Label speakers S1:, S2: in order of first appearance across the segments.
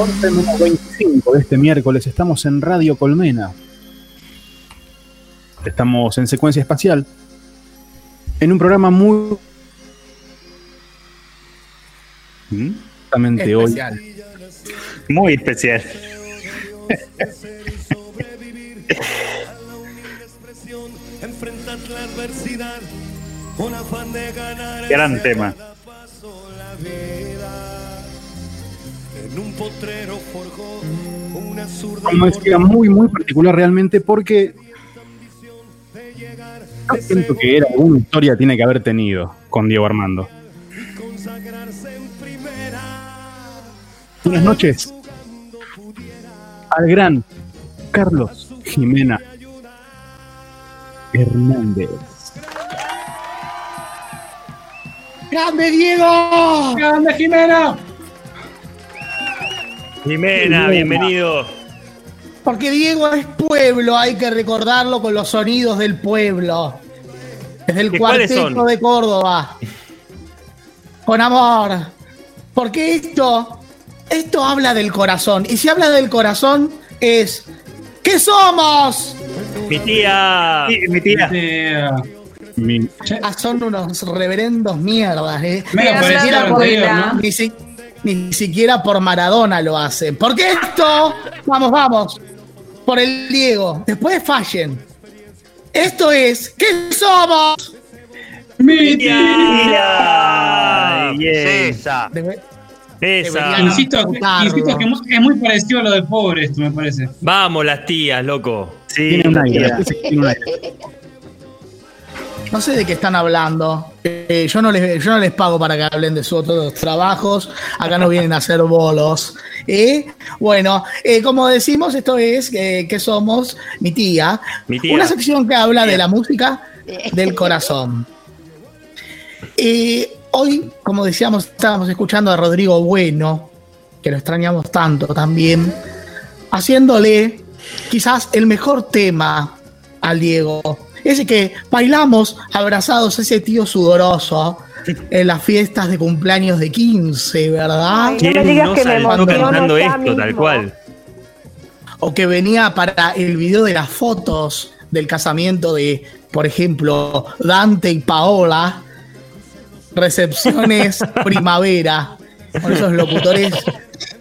S1: 11 menos 25 de este miércoles. Estamos en Radio Colmena. Estamos en secuencia espacial. En un programa muy. Justamente hoy.
S2: Especial.
S3: Muy especial.
S4: Enfrentar la adversidad, un afán de ganar.
S3: Gran tema.
S4: Una
S1: decía, muy, muy particular realmente porque. Yo siento que era alguna historia tiene que haber tenido con Diego Armando. Buenas noches. Al gran Carlos Jimena Hernández.
S2: ¡Grande Diego! ¡Grande Jimena!
S3: Jimena, bienvenido.
S2: Porque Diego es pueblo, hay que recordarlo con los sonidos del pueblo. Desde el
S3: ¿Y cuáles
S2: cuarteto
S3: son?
S2: de Córdoba. Con amor. Porque esto, esto habla del corazón. Y si habla del corazón, es. ¿Qué somos?
S3: Mi tía.
S1: Sí, mi tía. Mi-
S2: Ah, son unos reverendos mierdas, ¿eh? Ni si- ni siquiera por Maradona lo hacen. Porque esto, vamos, vamos, por el Diego, después fallen. Esto es, ¿qué somos?
S5: Mi
S3: tía. Bien.
S6: César.
S2: Debe-
S3: Esa.
S2: Debería-
S5: Insisto, insisto que es muy- parecido a lo de pobre esto, me parece.
S3: Vamos, las tías, loco. Sí,
S1: Tiene un aire.
S2: No sé de qué están hablando. Eh, yo, no les, yo no les pago para que hablen de sus otros trabajos. Acá no vienen a hacer bolos. ¿eh? Bueno, eh, como decimos, esto es eh, que somos mi tía.
S3: Mi tía.
S2: Una sección que habla de la música del corazón. Hoy, como decíamos, estábamos escuchando a Rodrigo Bueno, que lo extrañamos tanto también, haciéndole quizás el mejor tema al Diego. Ese que bailamos abrazados, ese tío sudoroso en las fiestas de cumpleaños de 15, ¿verdad?
S7: Ay,
S3: ¿Quién
S7: No me digas
S3: no
S7: que me
S3: cantando esto, tal cual?
S2: O que venía para el video de las fotos del casamiento de, por ejemplo, Dante y Paola. Recepciones primavera. Con esos locutores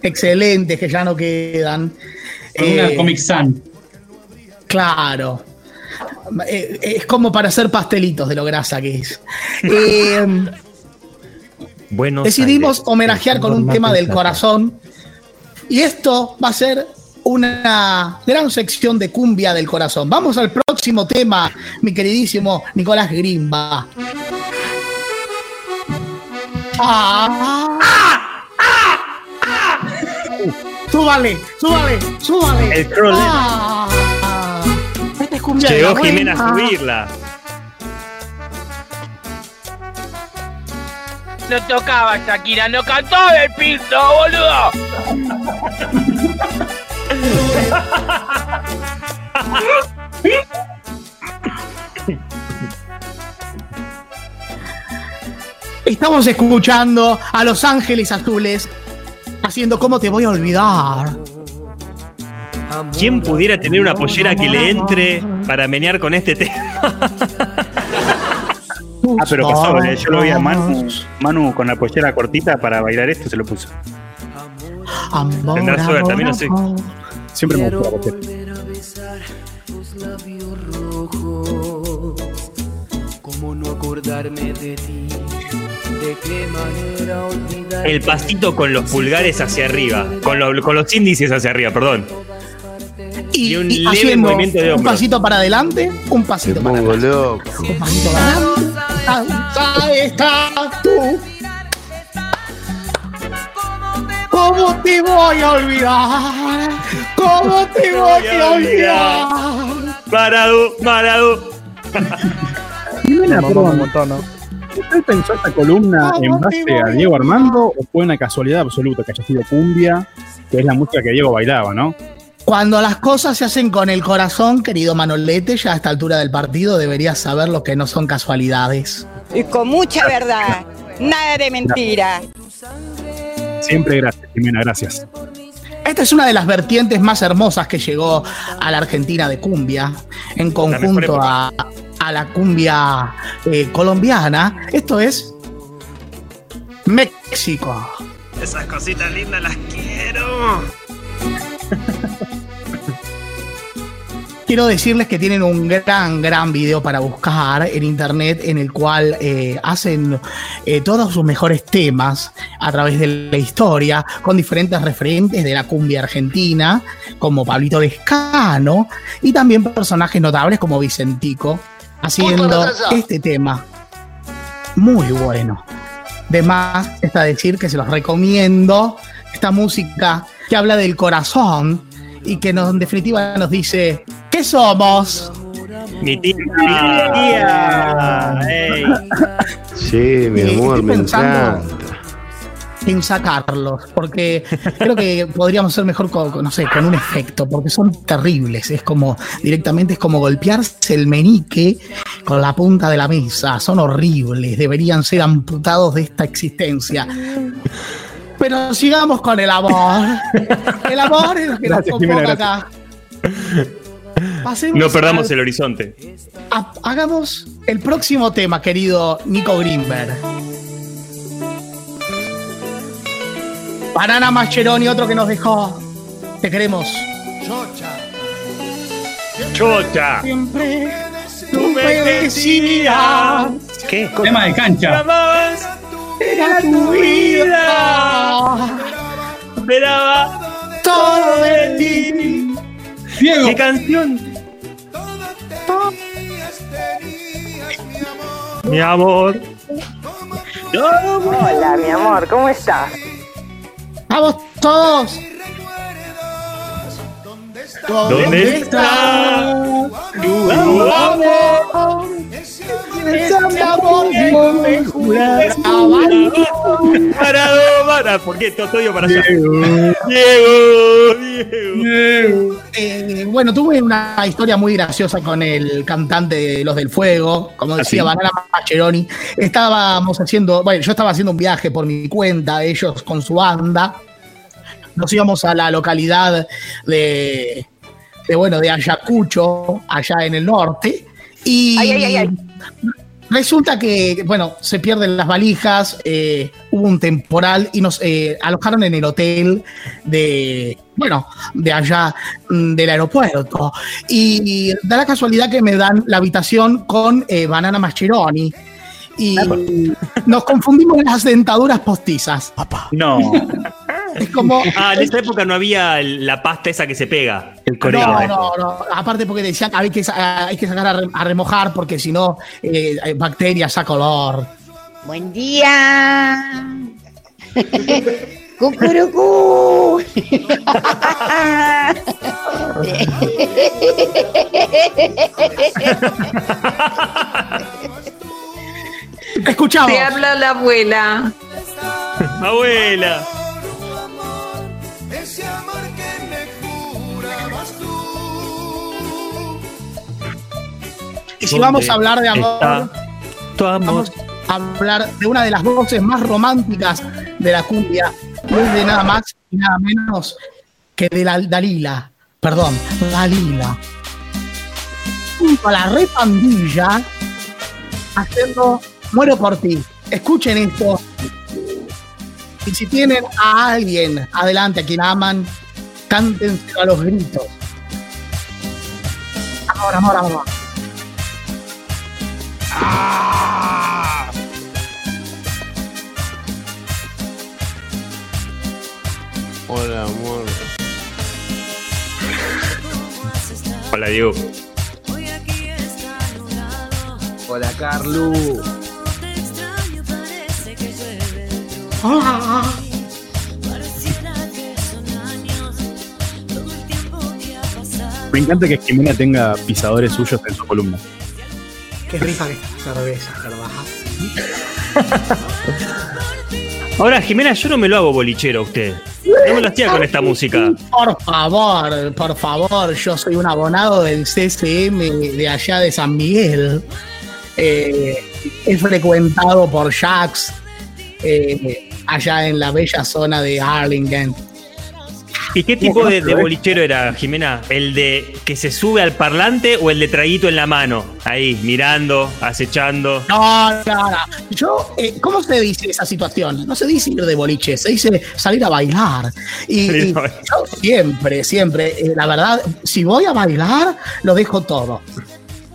S2: excelentes que ya no quedan.
S5: Con una
S2: Eh,
S5: Comic Sans.
S2: Claro. Eh, Es como para hacer pastelitos de lo grasa que es. Eh,
S3: Buenos
S2: decidimos
S3: Aires.
S2: homenajear con un tema del corazón. Y esto va a ser una gran sección de cumbia del corazón. Vamos al próximo tema, mi queridísimo Nicolás Grimba. Ah. Súbale, súbale, súbale.
S3: El crawler.
S2: De
S3: Llegó
S2: la
S3: Jimena a subirla.
S6: No tocaba Shakira, no cantó el piso, boludo.
S2: Estamos escuchando a Los Ángeles Azules haciendo ¿Cómo te voy a olvidar?
S3: ¿Quién pudiera tener una pollera que le entre para menear con este tema?
S1: Ah, pero pasó, eh, yo lo vi a Manu, Manu con la pollera cortita para bailar esto, se lo puso.
S3: Tendrá suerte, mí no sé.
S1: Siempre me gustó la pollera.
S4: volver a besar tus labios rojos. ¿Cómo no acordarme de ti? ¿De qué manera olvidar?
S3: El pasito con los pulgares hacia arriba. Con, lo- con los índices hacia arriba, perdón.
S2: Y,
S3: Y un
S2: y
S3: leve
S2: haciendo
S3: movimiento de
S2: un pasito para adelante, un pasito para atrás.
S6: loco.
S2: Un pasito para adelante. Ahí está tú. ¿Cómo te voy a olvidar? ¿Cómo te voy a olvidar?
S3: Parado, parado.
S1: Jimena, perdón, ¿usted pensó esta columna en base a Diego Armando o fue una casualidad absoluta que haya sido cumbia, que es la música que Diego bailaba, ¿no?
S2: Cuando las cosas se hacen con el corazón, querido Manolete, ya a esta altura del partido deberías saber lo que no son casualidades.
S7: Y con mucha verdad. Nada de mentira.
S1: Siempre gracias, Jimena, gracias.
S2: Esta es una de las vertientes más hermosas que llegó a la Argentina de cumbia, en conjunto a, a la cumbia eh, colombiana. Esto es México.
S3: Esas cositas lindas las quiero.
S2: Quiero decirles que tienen un gran, gran video para buscar en internet en el cual eh, hacen eh, todos sus mejores temas a través de la historia con diferentes referentes de la cumbia argentina, como Pablito Descano, y también personajes notables como Vicentico, haciendo este tema muy bueno. De más está decir que se los recomiendo esta música que habla del corazón y que nos, en definitiva nos dice ¿qué somos?
S3: Mi tía. Mi tía. Ey.
S7: Sí, mi
S2: Eh,
S7: amor,
S2: estoy
S7: me
S2: pensando-
S7: encanta.
S2: en sacarlos, porque creo que podríamos ser mejor con, no sé, con un efecto, porque son terribles. Es como, directamente es como golpearse el menique con la punta de la mesa. Son horribles, deberían ser amputados de esta existencia. Pero sigamos con el amor. El amor es lo que
S1: Gracias,
S2: nos convoca acá. Pasemos
S3: No perdamos
S2: al-
S3: el horizonte.
S2: ha- hagamos el próximo tema, querido Nico Greenberg. Banana Mascheroni, otro que nos dejó. Te queremos.
S3: Chocha.
S2: Siempre tú me decías
S3: ¿Qué?
S5: Tema de cancha.
S2: Era tu vida.
S3: esperaba
S2: Todo de ti.
S5: Diego,
S3: ¿Qué canción? Mi amor.
S8: Hola, mi amor, ¿cómo estás?
S2: Vamos todos.
S3: ¿Dónde está tu amor?
S2: Ese amor que me juraba.
S3: Parado, para. ¿Por qué? Todo yo para allá. Diego, Diego.
S2: Eh, bueno, tuve una historia muy graciosa con el cantante de Los del Fuego, como decía
S3: ¿Ah, sí?
S2: Banana Mascheroni. Estábamos haciendo, bueno, yo estaba haciendo un viaje por mi cuenta, ellos con su banda. Nos íbamos a la localidad de, de bueno, de Ayacucho, allá en el norte. Y
S8: Ay, ay, ay, ay.
S2: Resulta que, bueno, se pierden las valijas, eh, hubo un temporal y nos eh, alojaron en el hotel de, bueno, de allá mm, del aeropuerto. Y da la casualidad que me dan la habitación con eh, Banana Mascheroni. Y nos confundimos en las dentaduras postizas.
S3: No.
S2: Es como.
S3: Ah, en esa época no había la pasta esa que se pega. El
S2: No,
S3: coreano.
S2: no, no. Aparte porque decían que hay que, hay que sacar a, re- a remojar porque si no, eh, hay bacterias a color.
S9: Buen día. Cucurucú.
S2: Escuchamos.
S8: Te habla la abuela.
S3: Abuela.
S2: Si vamos a hablar de amor, vamos a hablar de una de las voces más románticas de la cumbia. No es de nada más y nada menos que de la Dalila. Perdón, Dalila. Junto a la repandilla haciendo Muero por ti. Escuchen esto. Y si tienen a alguien adelante a quien aman, cántenselo a los gritos. Amor, amor, amor.
S7: Hola, amor.
S3: Hola, Diego.
S10: Hola, Carlu.
S1: Me encanta que Jimena tenga pisadores suyos en su columna.
S2: Qué rica que esta cerveza, Carvajal.
S3: Ahora, Jimena, yo no me lo hago bolichero a usted. No me lo hacía con esta música.
S2: Por favor, por favor, yo soy un abonado del CCM de allá de San Miguel. Eh, he frecuentado por Jax eh, allá en la bella zona de Arlington.
S3: ¿Y qué tipo de, de bolichero era, Jimena? ¿El de que se sube al parlante o el de traguito en la mano? Ahí, mirando, acechando.
S2: No, no, no. Yo, eh, ¿cómo se dice esa situación? No se dice ir de boliche, se dice salir a bailar. Y, yo siempre, siempre, eh, la verdad, si voy a bailar, lo dejo todo.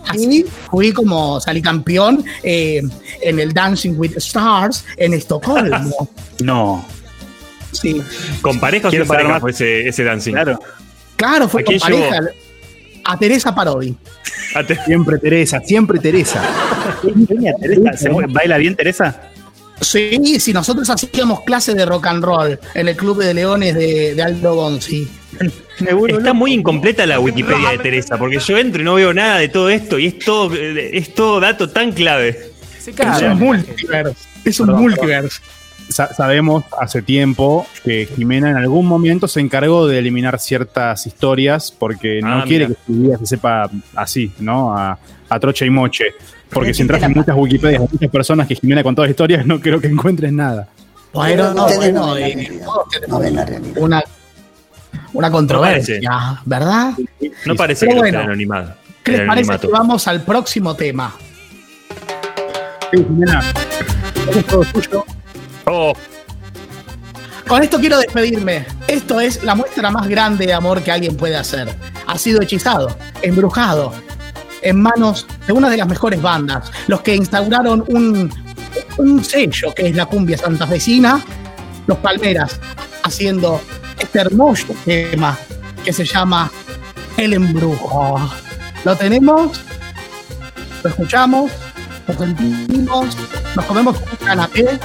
S2: Así fui como salí campeón eh, en el Dancing with Stars en Estocolmo.
S1: No.
S2: Sí.
S3: ¿Con pareja o sin pareja
S1: más.
S3: fue ese, ese dancing?
S1: Claro.
S2: Claro, fue
S3: ¿A
S2: con pareja. A Teresa Parodi.
S3: Te-
S1: Siempre Teresa, siempre Teresa. Teresa, ¿se ¿Baila bien Teresa?
S2: Sí, sí, nosotros hacíamos clase de rock and roll en el Club de Leones de, de Aldo Gonzi.
S3: Está muy incompleta la Wikipedia de Teresa, porque yo entro y no veo nada de todo esto y es todo, es todo dato tan clave.
S2: Es un multiverse. Es un
S1: Perdón,
S2: multiverse.
S1: Sa- sabemos hace tiempo que Jimena en algún momento se encargó de eliminar ciertas historias porque no
S3: Ah,
S1: quiere
S3: mira.
S1: que su vida se sepa así, ¿no? A, a troche y moche. Porque si entras en muchas Wikipedias de muchas personas que Jimena contó las historias, no creo que encuentres nada.
S2: Bueno, no, bueno,
S9: no No ven la realidad.
S2: una, una controversia, ¿verdad?
S3: No parece
S2: Pero
S3: que no
S2: bueno,
S3: esté anonimado.
S2: ¿Qué les parece que vamos al próximo tema?
S1: Sí, Jimena, eso es todo tuyo.
S3: Oh,
S2: Con esto quiero despedirme. Esto es la muestra más grande de amor que alguien puede hacer. Ha sido hechizado, embrujado, en manos de una de las mejores bandas, los que instauraron un, un sello que es la cumbia santafesina, los Palmeras, haciendo este hermoso tema que se llama El Embrujo. Lo tenemos, lo escuchamos, lo sentimos, nos comemos un canapé,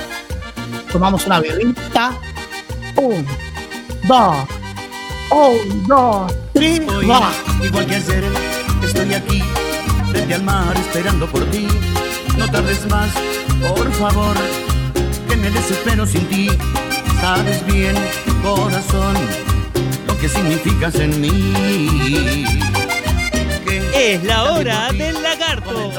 S2: tomamos una birrita. Un, dos, un, dos, tres,
S11: Hoy,
S2: va.
S11: igual que ayer, estoy aquí, frente al mar, esperando por ti. No tardes más, por favor, que me desespero sin ti. Sabes bien, corazón, lo que significas en mí.
S3: es la hora del lagarto.